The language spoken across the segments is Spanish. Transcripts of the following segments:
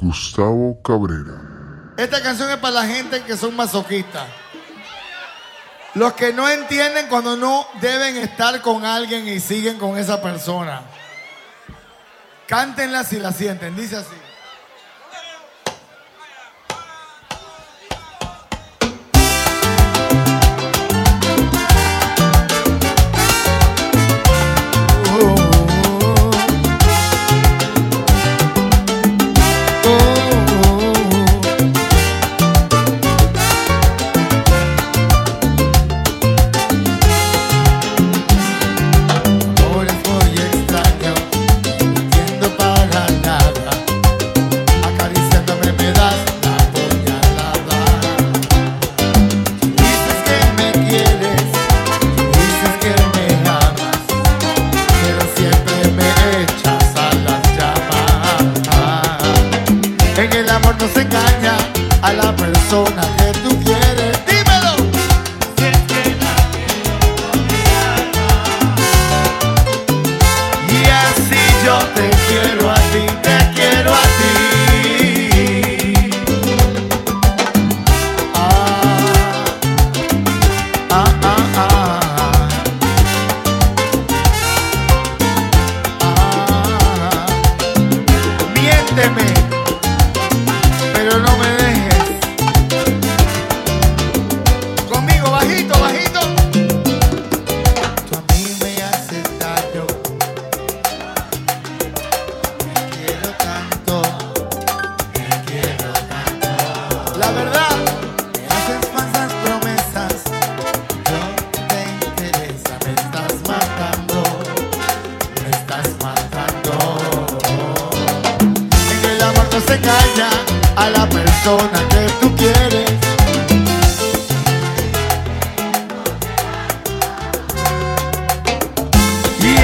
Gustavo Cabrera. Esta canción es para la gente que son masoquistas. Los que no entienden cuando no deben estar con alguien y siguen con esa persona. Cántenla si la sienten. Dice así.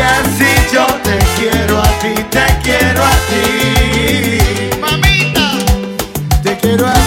Y así yo te quiero a ti, te quiero a ti. Mamita, te quiero a ti,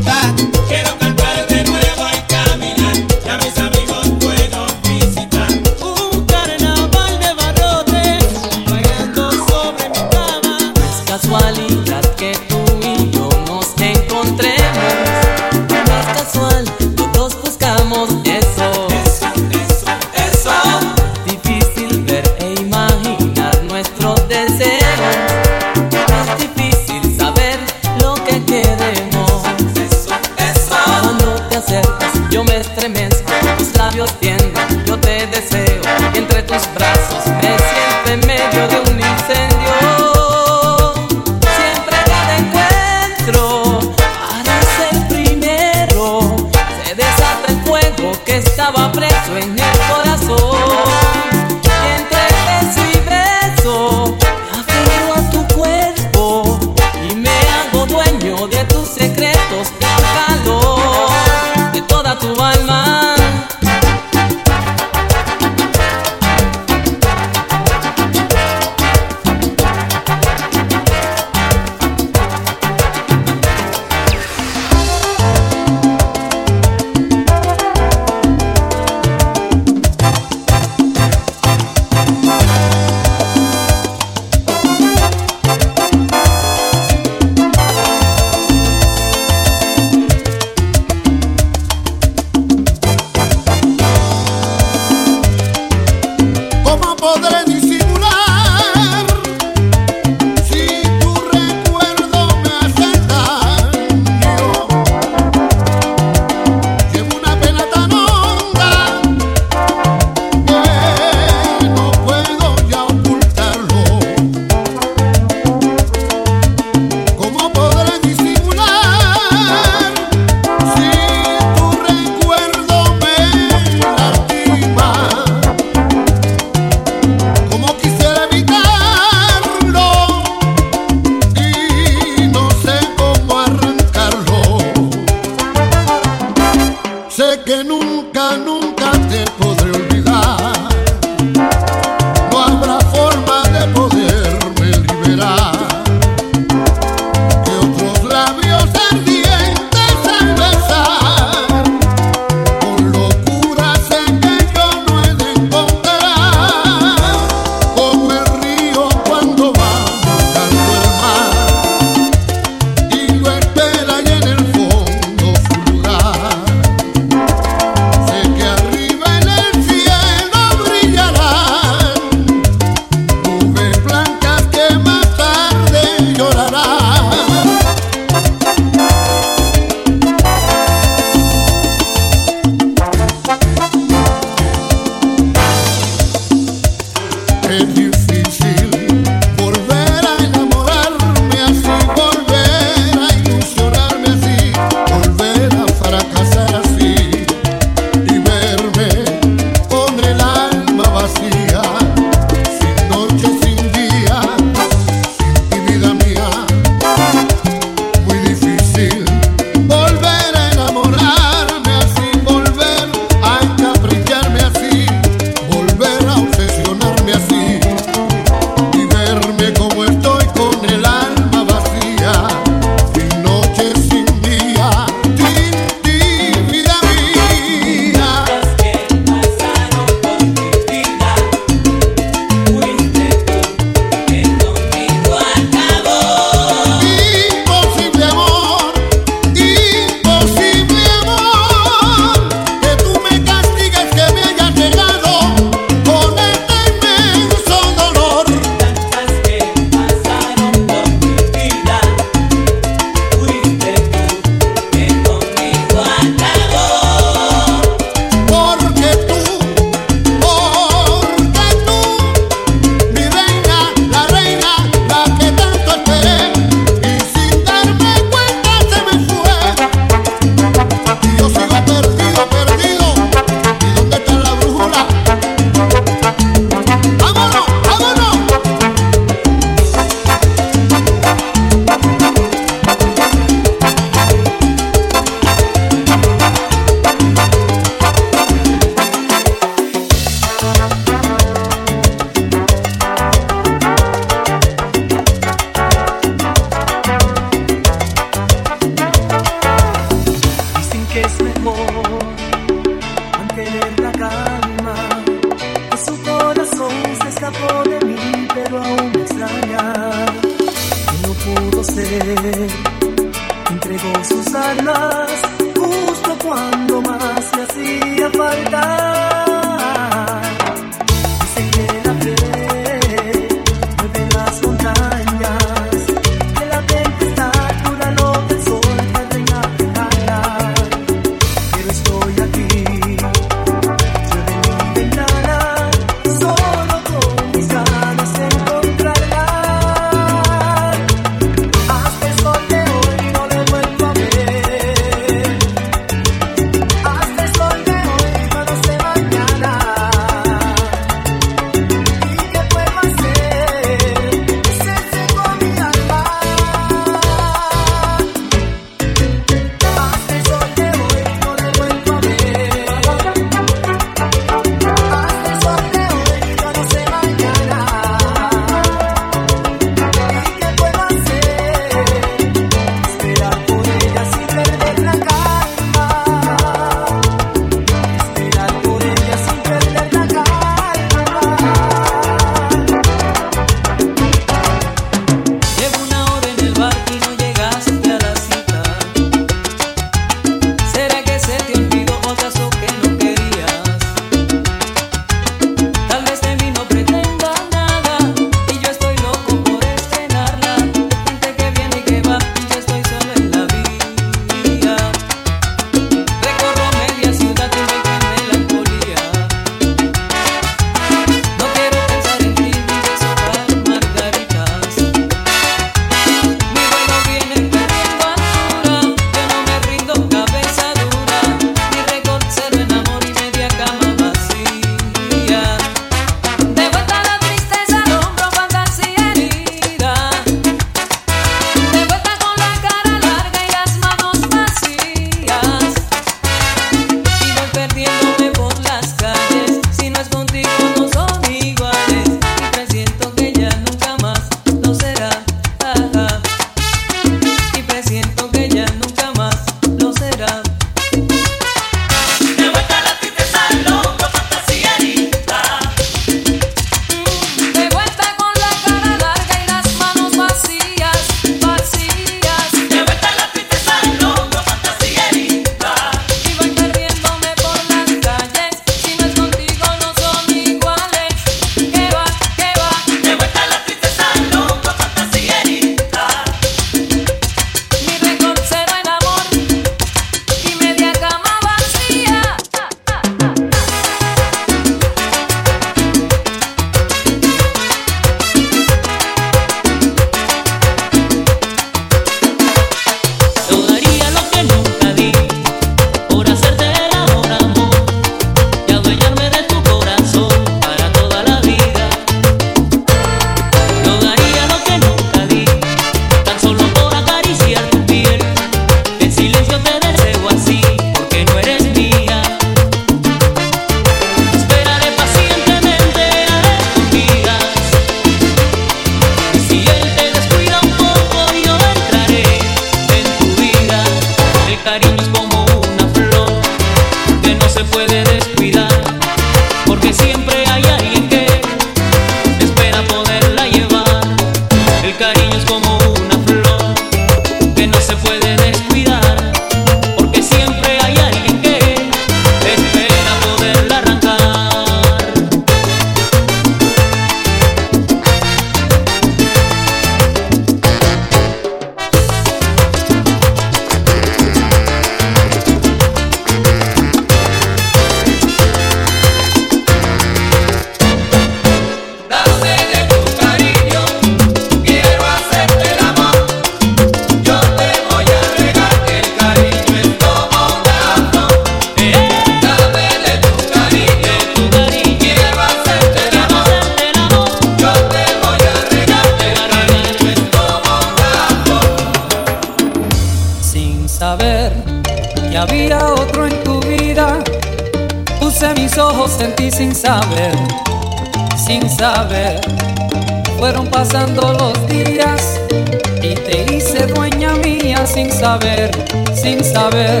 sin saber, sin saber,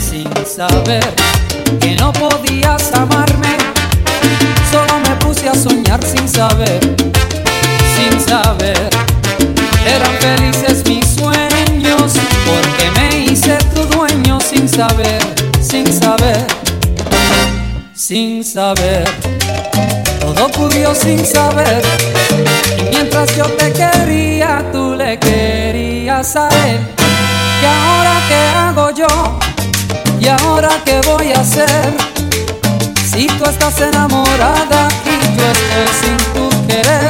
sin saber que no podías amarme. Solo me puse a soñar saber, sin saber. Eran felices mis sueños porque me hice tu dueño sin saber, sin saber, sin saber. Todo ocurrió sin saber. Y mientras yo te quería, tú le querías ¿Y ahora qué hago yo? ¿Y ahora qué voy a hacer? Si tú estás enamorada y yo estoy sin tu querer.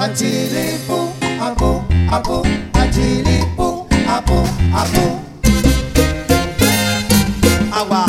Atiripo, apo, apo, atiripo, apo, apo. Awa.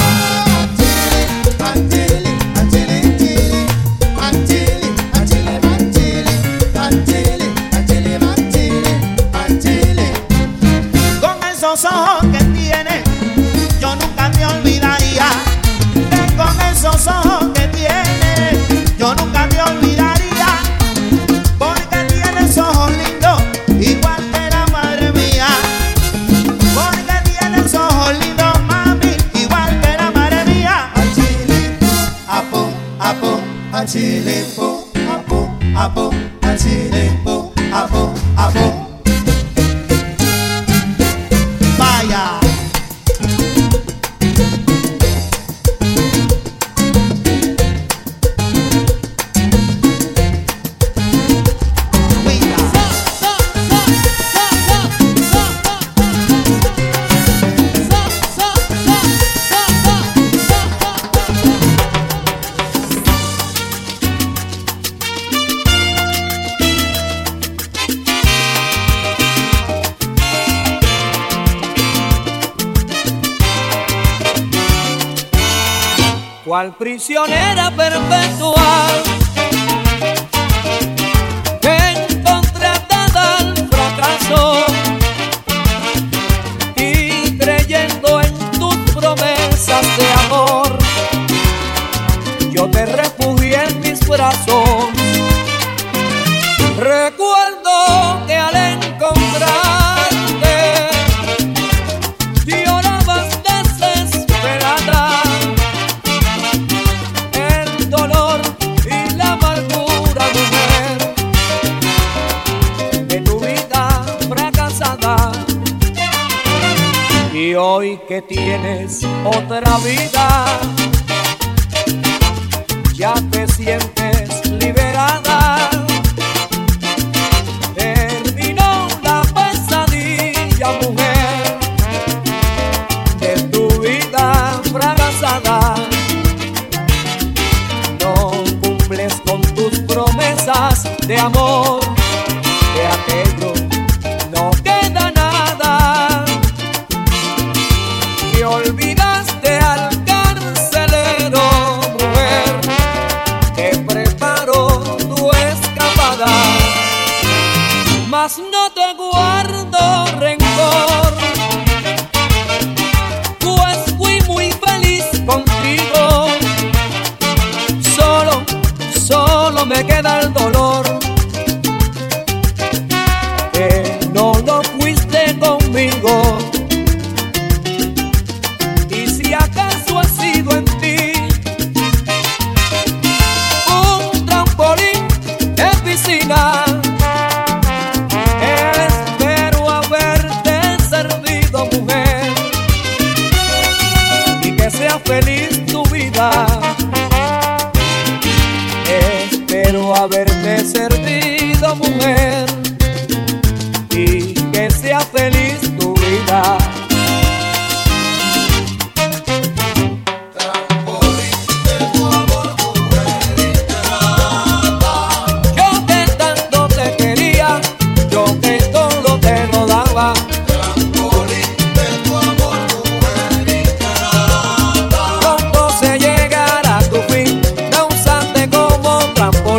cual prisionera perpetua.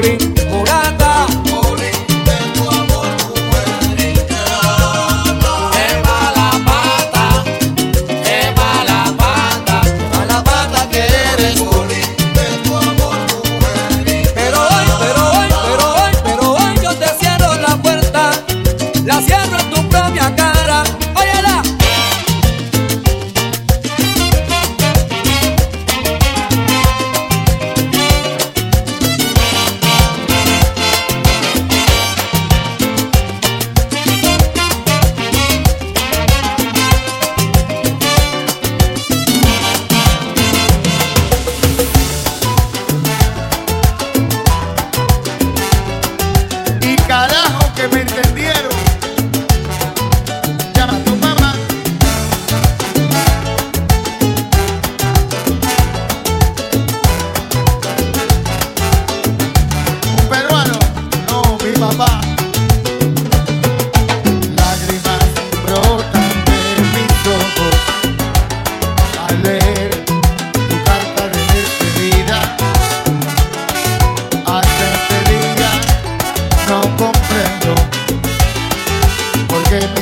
morning trip